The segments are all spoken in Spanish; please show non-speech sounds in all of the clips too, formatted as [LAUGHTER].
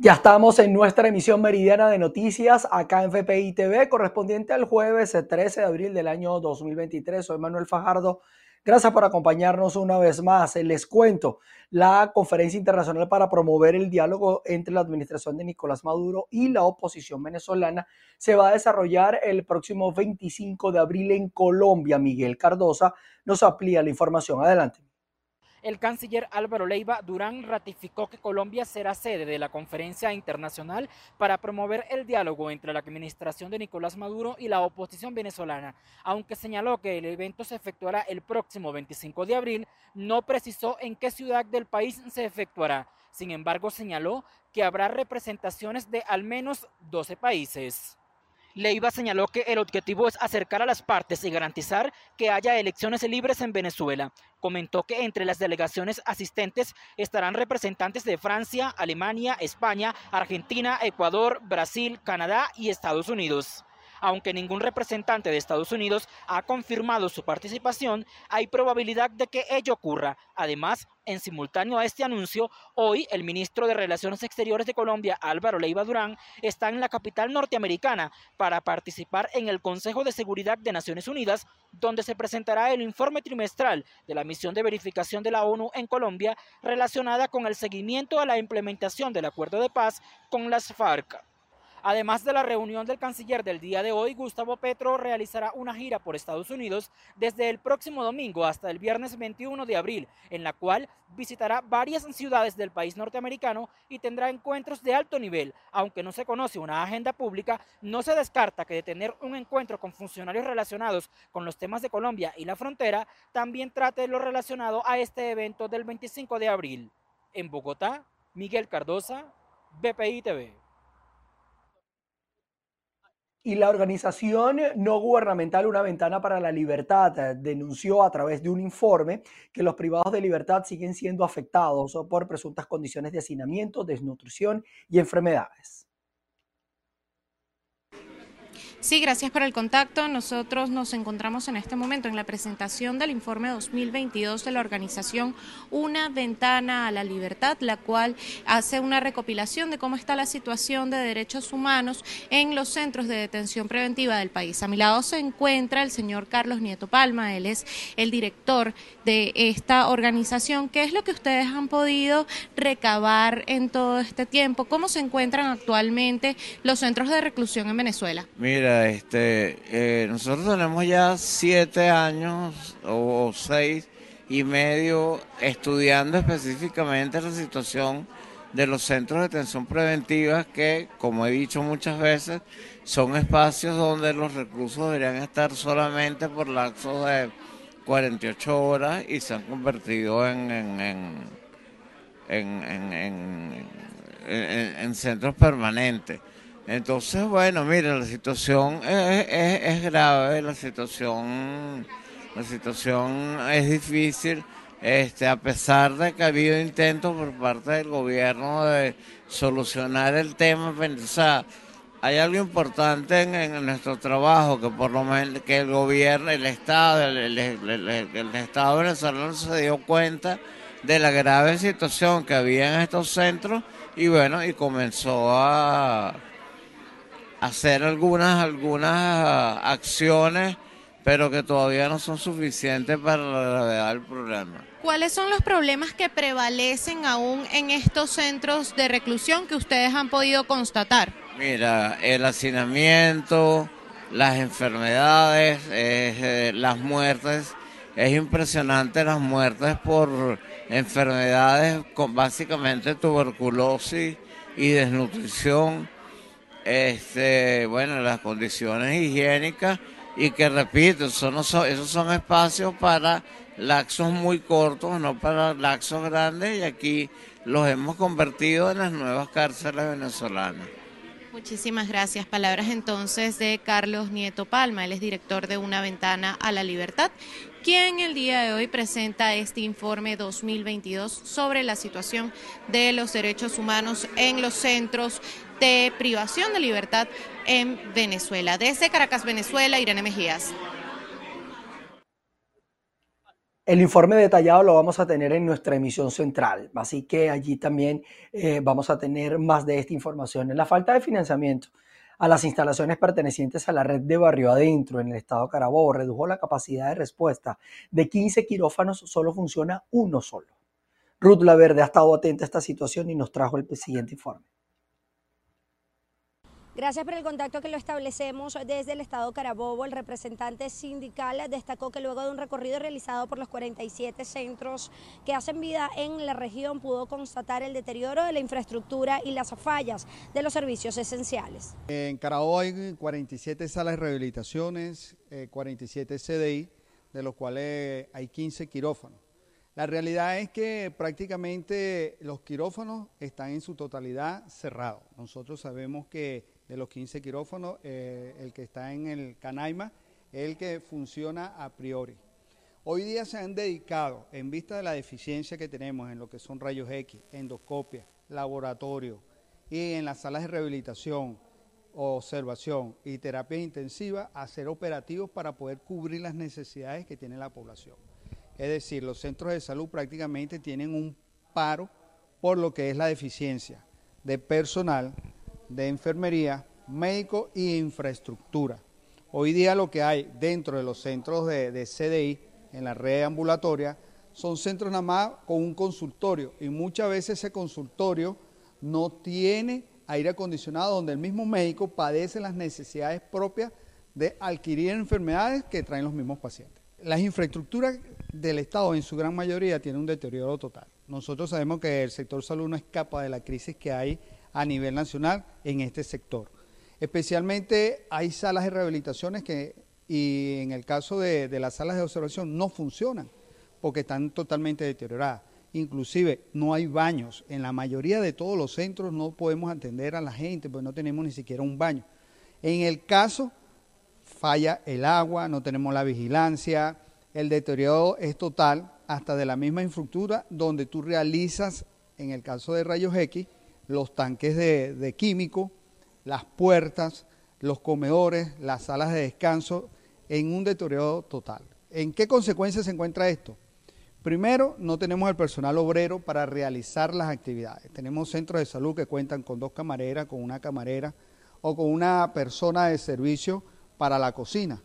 Ya estamos en nuestra emisión meridiana de noticias acá en FPI TV, correspondiente al jueves 13 de abril del año 2023. Soy Manuel Fajardo. Gracias por acompañarnos una vez más. Les cuento, la conferencia internacional para promover el diálogo entre la administración de Nicolás Maduro y la oposición venezolana se va a desarrollar el próximo 25 de abril en Colombia. Miguel Cardosa nos amplía la información. Adelante. El canciller Álvaro Leiva Durán ratificó que Colombia será sede de la conferencia internacional para promover el diálogo entre la administración de Nicolás Maduro y la oposición venezolana. Aunque señaló que el evento se efectuará el próximo 25 de abril, no precisó en qué ciudad del país se efectuará. Sin embargo, señaló que habrá representaciones de al menos 12 países. Leiva señaló que el objetivo es acercar a las partes y garantizar que haya elecciones libres en Venezuela. Comentó que entre las delegaciones asistentes estarán representantes de Francia, Alemania, España, Argentina, Ecuador, Brasil, Canadá y Estados Unidos. Aunque ningún representante de Estados Unidos ha confirmado su participación, hay probabilidad de que ello ocurra. Además, en simultáneo a este anuncio, hoy el ministro de Relaciones Exteriores de Colombia, Álvaro Leiva Durán, está en la capital norteamericana para participar en el Consejo de Seguridad de Naciones Unidas, donde se presentará el informe trimestral de la misión de verificación de la ONU en Colombia relacionada con el seguimiento a la implementación del acuerdo de paz con las FARC. Además de la reunión del canciller del día de hoy, Gustavo Petro realizará una gira por Estados Unidos desde el próximo domingo hasta el viernes 21 de abril, en la cual visitará varias ciudades del país norteamericano y tendrá encuentros de alto nivel. Aunque no se conoce una agenda pública, no se descarta que de tener un encuentro con funcionarios relacionados con los temas de Colombia y la frontera, también trate lo relacionado a este evento del 25 de abril. En Bogotá, Miguel Cardosa, BPI TV y la organización no gubernamental Una Ventana para la Libertad eh, denunció a través de un informe que los privados de libertad siguen siendo afectados por presuntas condiciones de hacinamiento, desnutrición y enfermedades. Sí, gracias por el contacto. Nosotros nos encontramos en este momento en la presentación del informe 2022 de la organización Una Ventana a la Libertad, la cual hace una recopilación de cómo está la situación de derechos humanos en los centros de detención preventiva del país. A mi lado se encuentra el señor Carlos Nieto Palma, él es el director de esta organización. ¿Qué es lo que ustedes han podido recabar en todo este tiempo? ¿Cómo se encuentran actualmente los centros de reclusión en Venezuela? Mira, este, eh, nosotros tenemos ya siete años o seis y medio estudiando específicamente la situación de los centros de atención preventiva que, como he dicho muchas veces, son espacios donde los reclusos deberían estar solamente por lapsos de 48 horas y se han convertido en, en, en, en centros permanentes. Entonces, bueno, mire, la situación es, grave, la situación, la situación es difícil, este, a pesar de que ha habido intentos por parte del gobierno de solucionar el tema, o sea, hay algo importante en, nuestro trabajo, que por lo menos que el gobierno, el Estado, el, el Estado venezolano se dio cuenta de la grave situación que había en estos centros y bueno, y comenzó a hacer algunas, algunas acciones, pero que todavía no son suficientes para la gravedad del problema. ¿Cuáles son los problemas que prevalecen aún en estos centros de reclusión que ustedes han podido constatar? Mira, el hacinamiento, las enfermedades, eh, las muertes. Es impresionante las muertes por enfermedades con básicamente tuberculosis y desnutrición este, bueno, las condiciones higiénicas y que repito, esos son espacios para laxos muy cortos, no para laxos grandes y aquí los hemos convertido en las nuevas cárceles venezolanas. Muchísimas gracias. Palabras entonces de Carlos Nieto Palma, él es director de Una Ventana a la Libertad, quien el día de hoy presenta este informe 2022 sobre la situación de los derechos humanos en los centros de privación de libertad en Venezuela. Desde Caracas, Venezuela, Irene Mejías. El informe detallado lo vamos a tener en nuestra emisión central, así que allí también eh, vamos a tener más de esta información. La falta de financiamiento a las instalaciones pertenecientes a la red de Barrio Adentro en el estado Carabobo redujo la capacidad de respuesta de 15 quirófanos, solo funciona uno solo. Ruth Laverde ha estado atenta a esta situación y nos trajo el siguiente informe. Gracias por el contacto que lo establecemos desde el Estado Carabobo. El representante sindical destacó que luego de un recorrido realizado por los 47 centros que hacen vida en la región pudo constatar el deterioro de la infraestructura y las fallas de los servicios esenciales. En Carabobo hay 47 salas de rehabilitaciones, 47 eh, CDI, de los cuales hay 15 quirófanos. La realidad es que prácticamente los quirófanos están en su totalidad cerrados. Nosotros sabemos que de los 15 quirófanos, eh, el que está en el Canaima es el que funciona a priori. Hoy día se han dedicado, en vista de la deficiencia que tenemos en lo que son rayos X, endoscopia, laboratorio y en las salas de rehabilitación, observación y terapia intensiva, a hacer operativos para poder cubrir las necesidades que tiene la población. Es decir, los centros de salud prácticamente tienen un paro por lo que es la deficiencia de personal de enfermería, médico e infraestructura. Hoy día lo que hay dentro de los centros de, de, CDI, en la red ambulatoria, son centros nada más con un consultorio y muchas veces ese consultorio no tiene aire acondicionado donde el mismo médico padece las necesidades propias de adquirir enfermedades que traen los mismos pacientes. Las infraestructuras del Estado en su gran mayoría tienen un deterioro total. Nosotros sabemos que el sector salud no escapa de la crisis que hay a nivel nacional en este sector. Especialmente hay salas de rehabilitaciones que, y en el caso de, las salas de observación, no funcionan porque están totalmente deterioradas. Inclusive no hay baños. En la mayoría de todos los centros no podemos atender a la gente porque no tenemos ni siquiera un baño. En el caso falla el agua, no tenemos la vigilancia, el deterioro es total hasta de la misma infraestructura donde tú realizas, en el caso de rayos X, los tanques de, de químico, las puertas, los comedores, las salas de descanso, en un deterioro total. ¿En qué consecuencias se encuentra esto? Primero, no tenemos el personal obrero para realizar las actividades. Tenemos centros de salud que cuentan con dos camareras, con una camarera o con una persona de servicio para la cocina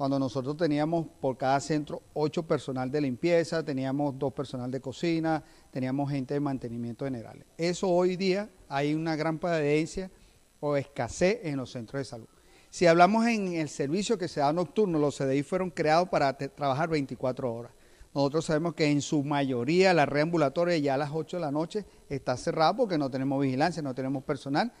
cuando nosotros teníamos por cada centro ocho personal de limpieza, teníamos dos personal de cocina, teníamos gente de mantenimiento general. Eso hoy día hay una gran padencia o escasez en los centros de salud. Si hablamos en el servicio que se da nocturno, los CDI fueron creados para trabajar 24 horas. Nosotros sabemos que en su mayoría la red ambulatoria ya a las 8 de la noche está cerrada porque no tenemos vigilancia, no tenemos personal.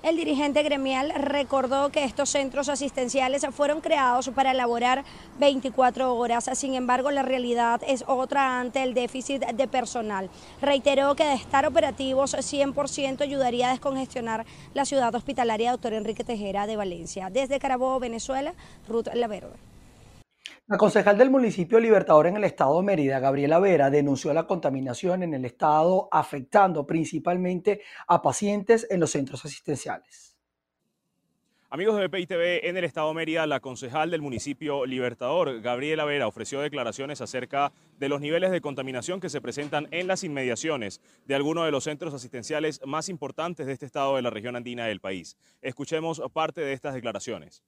El dirigente gremial recordó que estos centros asistenciales fueron creados para elaborar 24 horas, sin embargo la realidad es otra ante el déficit de personal. Reiteró que de estar operativos 100% ayudaría a descongestionar la ciudad hospitalaria doctor Enrique Tejera de Valencia. Desde Carabobo, Venezuela, Ruth Laverde. La concejal del municipio Libertador en el estado de Mérida, Gabriela Vera, denunció la contaminación en el estado afectando principalmente a pacientes en los centros asistenciales. Amigos de BPI TV, en el estado de Mérida, la concejal del municipio Libertador, Gabriela Vera, ofreció declaraciones acerca de los niveles de contaminación que se presentan en las inmediaciones de algunos de los centros asistenciales más importantes de este estado de la región andina del país. Escuchemos parte de estas declaraciones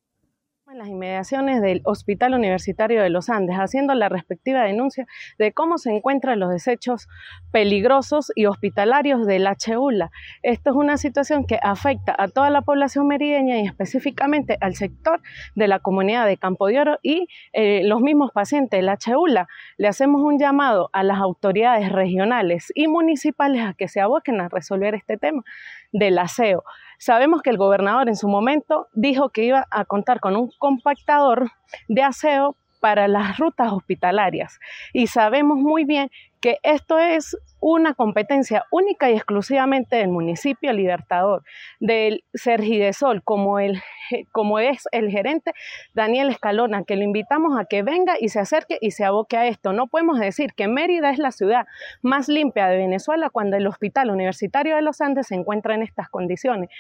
en las inmediaciones del Hospital Universitario de los Andes, haciendo la respectiva denuncia de cómo se encuentran los desechos peligrosos y hospitalarios del HULA. Esto es una situación que afecta a toda la población merideña y específicamente al sector de la comunidad de Campo de Oro y eh, los mismos pacientes del HULA. Le hacemos un llamado a las autoridades regionales y municipales a que se aboquen a resolver este tema del aseo. Sabemos que el gobernador en su momento dijo que iba a contar con un compactador de aseo para las [LAUGHS] rutas hospitalarias y sabemos muy bien que esto es una competencia única y exclusivamente del municipio Libertador, del Sergidesol, como, el, como es el gerente Daniel Escalona, que lo invitamos a que venga y se acerque y se aboque a esto. No podemos decir que Mérida es la ciudad más limpia de Venezuela cuando el Hospital Universitario de los Andes se encuentra en estas condiciones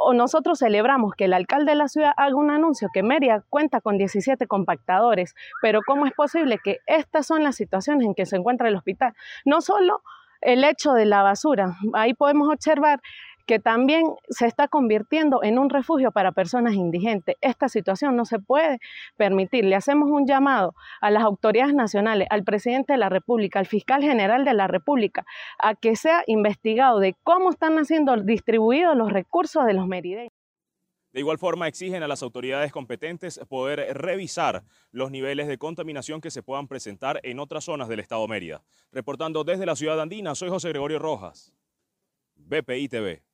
o nosotros celebramos que el alcalde de la ciudad haga un anuncio que Mérida cuenta con 17 compactadores, pero ¿cómo es posible que estas son las situaciones en que se encuentra el hospital? No solo el hecho de la basura, ahí podemos observar que también se está convirtiendo en un refugio para personas indigentes. Esta situación no se puede permitir. Le hacemos un llamado a las autoridades nacionales, al presidente de la República, al fiscal general de la República, a que sea investigado de cómo están siendo distribuidos los recursos de los merideños. De igual forma, exigen a las autoridades competentes poder revisar los niveles de contaminación que se puedan presentar en otras zonas del estado Mérida. Reportando desde la ciudad andina, soy José Gregorio Rojas, BPI TV.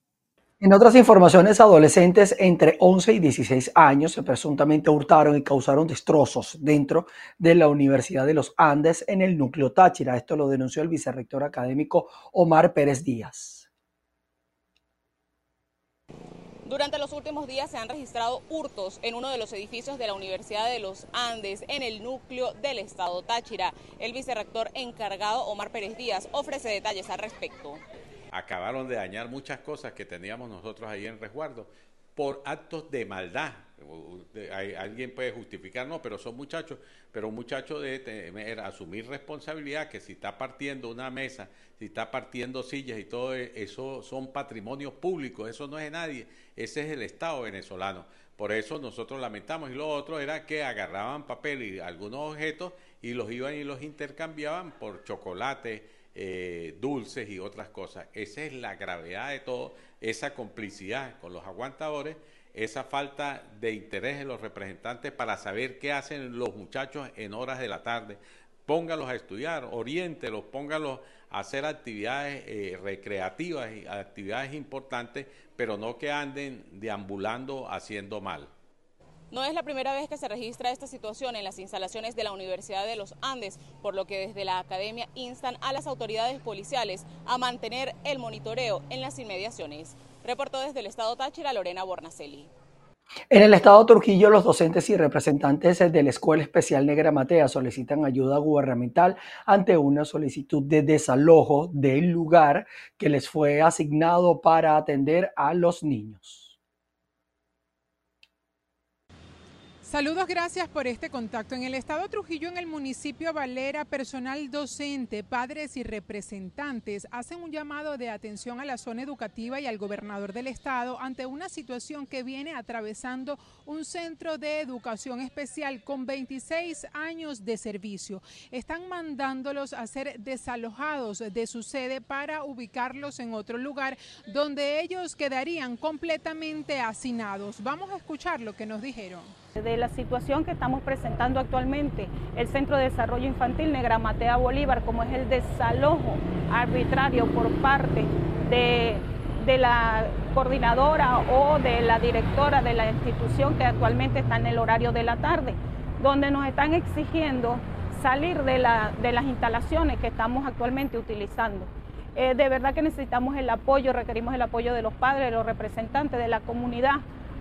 En otras informaciones, adolescentes entre 11 y 16 años se presuntamente hurtaron y causaron destrozos dentro de la Universidad de los Andes en el núcleo Táchira. Esto lo denunció el vicerrector académico Omar Pérez Díaz. Durante los últimos días se han registrado hurtos en uno de los edificios de la Universidad de los Andes, en el núcleo del estado Táchira. El vicerrector encargado, Omar Pérez Díaz, ofrece detalles al respecto acabaron de dañar muchas cosas que teníamos nosotros ahí en resguardo por actos de maldad. alguien puede justificar, no, pero son muchachos, pero un muchacho debe asumir responsabilidad que si está partiendo una mesa, si está partiendo sillas y todo eso son patrimonios públicos, eso no es de nadie, ese es el Estado venezolano. Por eso nosotros lamentamos y lo otro era que agarraban papel y algunos objetos y los iban y los intercambiaban por chocolate, eh, dulces y otras cosas. Esa es la gravedad de todo, esa complicidad con los aguantadores, esa falta de interés en los representantes para saber qué hacen los muchachos en horas de la tarde. Póngalos a estudiar, oriéntelos, póngalos a hacer actividades eh, recreativas y actividades importantes, pero no que anden deambulando haciendo mal. No es la primera vez que se registra esta situación en las instalaciones de la Universidad de los Andes, por lo que desde la academia instan a las autoridades policiales a mantener el monitoreo en las inmediaciones. Reportó desde el estado Táchira Lorena Bornacelli. En el estado Trujillo, los docentes y representantes de la Escuela Especial Negra Matea solicitan ayuda gubernamental ante una solicitud de desalojo del lugar que les fue asignado para atender a los niños. Saludos, gracias por este contacto. En el estado Trujillo, en el municipio Valera, personal docente, padres y representantes hacen un llamado de atención a la zona educativa y al gobernador del estado ante una situación que viene atravesando un centro de educación especial con 26 años de servicio. Están mandándolos a ser desalojados de su sede para ubicarlos en otro lugar donde ellos quedarían completamente hacinados. Vamos a escuchar lo que nos dijeron de la situación que estamos presentando actualmente, el Centro de Desarrollo Infantil Negra Matea Bolívar, como es el desalojo arbitrario por parte de, la coordinadora o de la directora de la institución que actualmente está en el horario de la tarde, donde nos están exigiendo salir de las instalaciones que estamos actualmente utilizando. Eh, de verdad que necesitamos el apoyo, requerimos el apoyo de los padres, de los representantes de la comunidad,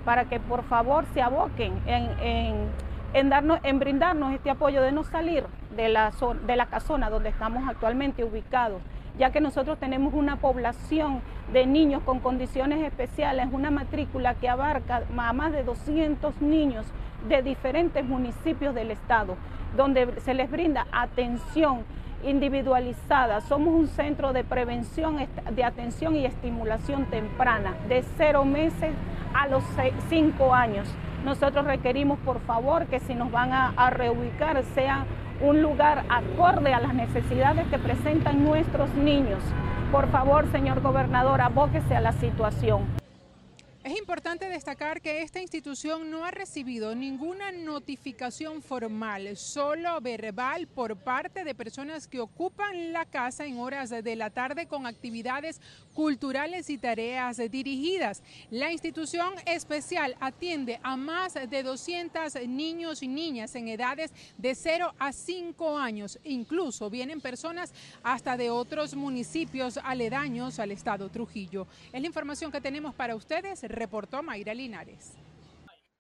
para que por favor se aboquen en, darnos, en brindarnos este apoyo de no salir de la, de la casona donde estamos actualmente ubicados, ya que nosotros tenemos una población de niños con condiciones especiales, una matrícula que abarca a más de 200 niños de diferentes municipios del estado, donde se les brinda atención individualizada. Somos un centro de prevención, de atención y estimulación temprana, de cero meses a los cinco años. Nosotros requerimos, por favor, que si nos van a, reubicar sea un lugar acorde a las necesidades que presentan nuestros niños. Por favor, señor gobernador, abóquese a la situación. Es importante destacar que esta institución no ha recibido ninguna notificación formal, solo verbal por parte de personas que ocupan la casa en horas de la tarde con actividades culturales y tareas dirigidas. La institución especial atiende a más de 200 niños y niñas en edades de 0 a 5 años. Incluso vienen personas hasta de otros municipios aledaños al estado Trujillo. Es la información que tenemos para ustedes reportó Mayra Linares.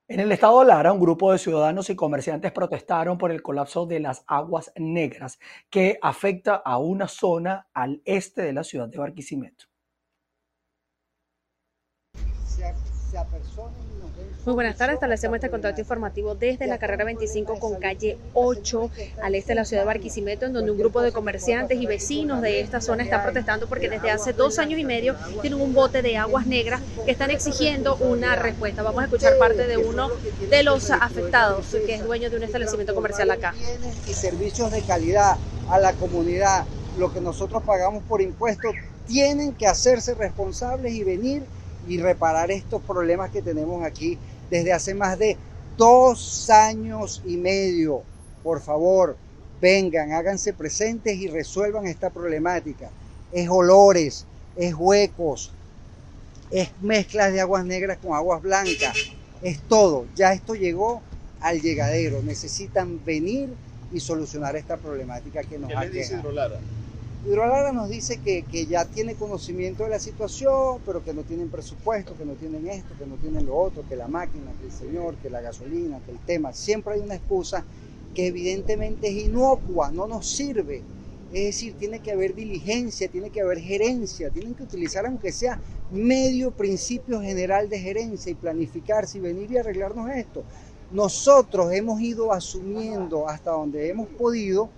En el estado Lara, un grupo de ciudadanos y comerciantes protestaron por el colapso de las aguas negras que afecta a una zona al este de la ciudad de Barquisimeto. se Muy buenas tardes, establecemos este contacto informativo desde la carrera problemática. 25 con calle 8 al este de la ciudad de Barquisimeto, en donde un grupo de comerciantes y vecinos de esta zona están protestando porque desde hace dos años y medio tienen un bote de aguas negras que están exigiendo una respuesta. Vamos a escuchar parte de uno de los afectados, que es dueño de un establecimiento comercial acá. y servicios de calidad a la comunidad, lo que nosotros pagamos por impuestos, tienen que hacerse responsables y venir y reparar estos problemas que tenemos aquí desde hace más de dos años y medio. Por favor, vengan, háganse presentes y resuelvan esta problemática. Es olores, es huecos, es mezclas de aguas negras con aguas blancas, es todo. Ya esto llegó al llegadero. Necesitan venir y solucionar esta problemática que nos ¿Qué ha les dice? Hidrolara nos dice que, que ya tiene conocimiento de la situación, pero que no tienen presupuesto, que no tienen esto, que no tienen lo otro, que la máquina, que el señor, que la gasolina, que el tema. Siempre hay una excusa que evidentemente es inocua, no nos sirve. Es decir, tiene que haber diligencia, tiene que haber gerencia, tienen que utilizar aunque sea medio principio general de gerencia y planificarse y venir y arreglarnos esto. Nosotros hemos ido asumiendo hasta donde hemos podido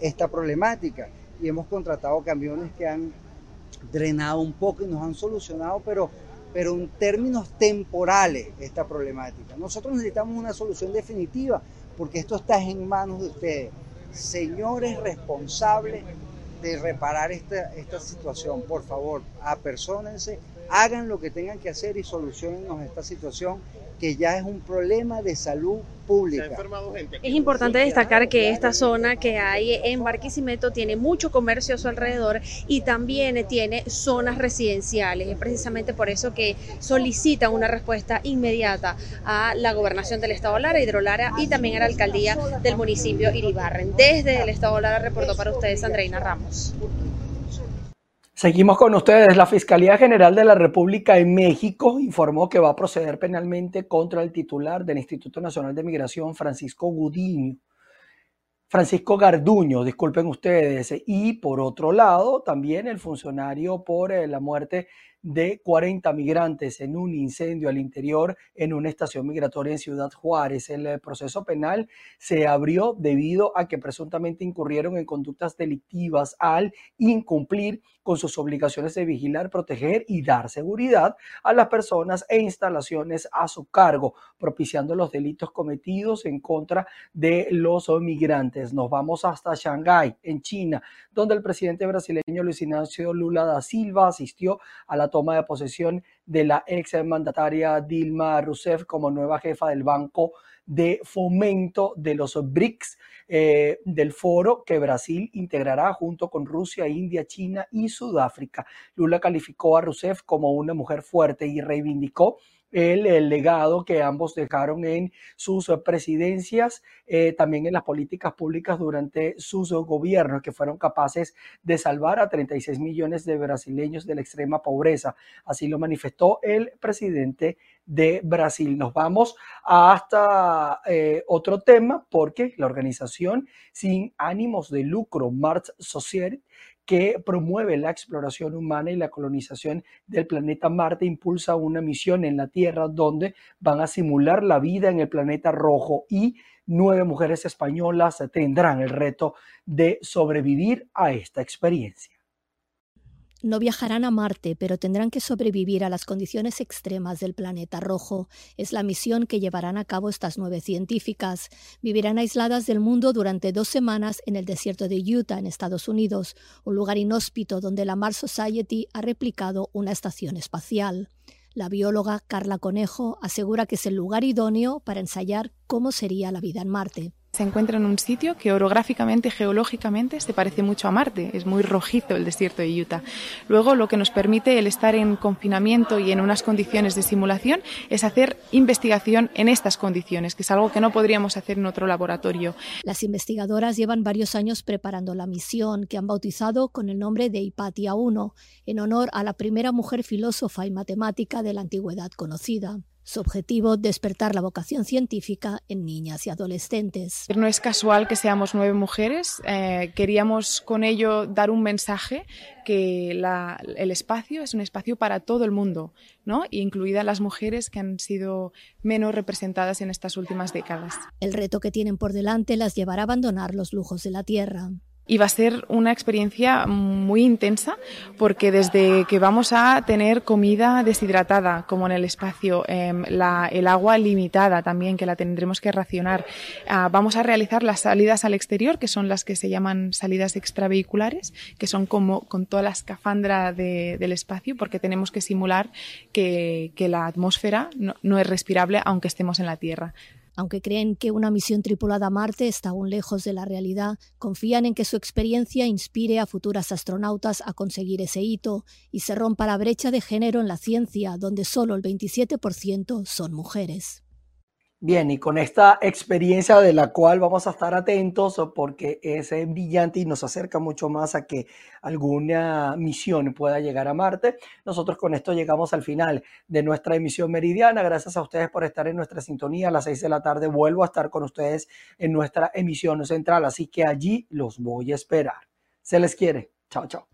esta problemática y hemos contratado camiones que han drenado un poco y nos han solucionado, pero, pero en términos temporales esta problemática. Nosotros necesitamos una solución definitiva porque esto está en manos de ustedes, señores responsables de reparar esta, esta situación. Por favor, apersónense, hagan lo que tengan que hacer y solucionen esta situación que ya es un problema de salud pública. Es importante destacar que esta zona que hay en Barquisimeto tiene mucho comercio a su alrededor y también tiene zonas residenciales. Es precisamente por eso que solicitan una respuesta inmediata a la gobernación del Estado Lara, Hidrolara y también a la alcaldía del municipio Iribarren. Desde el Estado Lara reportó para ustedes Andreina Ramos. Seguimos con ustedes. La Fiscalía General de la República en México informó que va a proceder penalmente contra el titular del Instituto Nacional de Migración, Francisco Gudiño. Francisco Garduño, disculpen ustedes. Y por otro lado, también el funcionario por eh, la muerte de 40 migrantes en un incendio al interior en una estación migratoria en Ciudad Juárez. El eh, proceso penal se abrió debido a que presuntamente incurrieron en conductas delictivas al incumplir con sus obligaciones de vigilar, proteger y dar seguridad a las personas e instalaciones a su cargo, propiciando los delitos cometidos en contra de los migrantes. Nos vamos hasta Shanghái, en China, donde el presidente brasileño Luis Ignacio Lula da Silva asistió a la toma de posesión de la ex mandataria Dilma Rousseff como nueva jefa del Banco de Fomento de los BRICS, eh, del foro que Brasil integrará junto con Rusia, India, China y Sudáfrica. Lula calificó a Rousseff como una mujer fuerte y reivindicó el, legado que ambos dejaron en sus presidencias, eh, también en las políticas públicas durante sus gobiernos, que fueron capaces de salvar a 36 millones de brasileños de la extrema pobreza. Así lo manifestó el presidente de Brasil. Nos vamos hasta eh, otro tema porque la organización sin ánimos de lucro, Mars Society, que promueve la exploración humana y la colonización del planeta Marte, impulsa una misión en la Tierra donde van a simular la vida en el planeta rojo y nueve mujeres españolas tendrán el reto de sobrevivir a esta experiencia. No viajarán a Marte, pero tendrán que sobrevivir a las condiciones extremas del planeta rojo. Es la misión que llevarán a cabo estas nueve científicas. Vivirán aisladas del mundo durante dos semanas en el desierto de Utah, en Estados Unidos, un lugar inhóspito donde la Mars Society ha replicado una estación espacial. La bióloga Carla Conejo asegura que es el lugar idóneo para ensayar cómo sería la vida en Marte. Se encuentra en un sitio que orográficamente, geológicamente, se parece mucho a Marte. Es muy rojizo el desierto de Utah. Luego, lo que nos permite el estar en confinamiento y en unas condiciones de simulación es hacer investigación en estas condiciones, que es algo que no podríamos hacer en otro laboratorio. Las investigadoras llevan varios años preparando la misión, que han bautizado con el nombre de Hipatia I, en honor a la primera mujer filósofa y matemática de la antigüedad conocida. Su objetivo, despertar la vocación científica en niñas y adolescentes. No es casual que seamos nueve mujeres. Eh, queríamos con ello dar un mensaje que el espacio es un espacio para todo el mundo, ¿no? incluidas las mujeres que han sido menos representadas en estas últimas décadas. El reto que tienen por delante las llevará a abandonar los lujos de la tierra y va a ser una experiencia muy intensa porque desde que vamos a tener comida deshidratada como en el espacio, em, el agua limitada también que la tendremos que racionar, ah, vamos a realizar las salidas al exterior que son las que se llaman salidas extravehiculares que son como con toda la escafandra del espacio porque tenemos que simular que, la atmósfera no es respirable aunque estemos en la Tierra. Aunque creen que una misión tripulada a Marte está aún lejos de la realidad, confían en que su experiencia inspire a futuras astronautas a conseguir ese hito y se rompa la brecha de género en la ciencia, donde solo el 27% son mujeres. Bien, y con esta experiencia de la cual vamos a estar atentos porque es brillante y nos acerca mucho más a que alguna misión pueda llegar a Marte, nosotros con esto llegamos al final de nuestra emisión meridiana. Gracias a ustedes por estar en nuestra sintonía. A las seis de la tarde vuelvo a estar con ustedes en nuestra emisión central, así que allí los voy a esperar. Se les quiere. Chao, chao.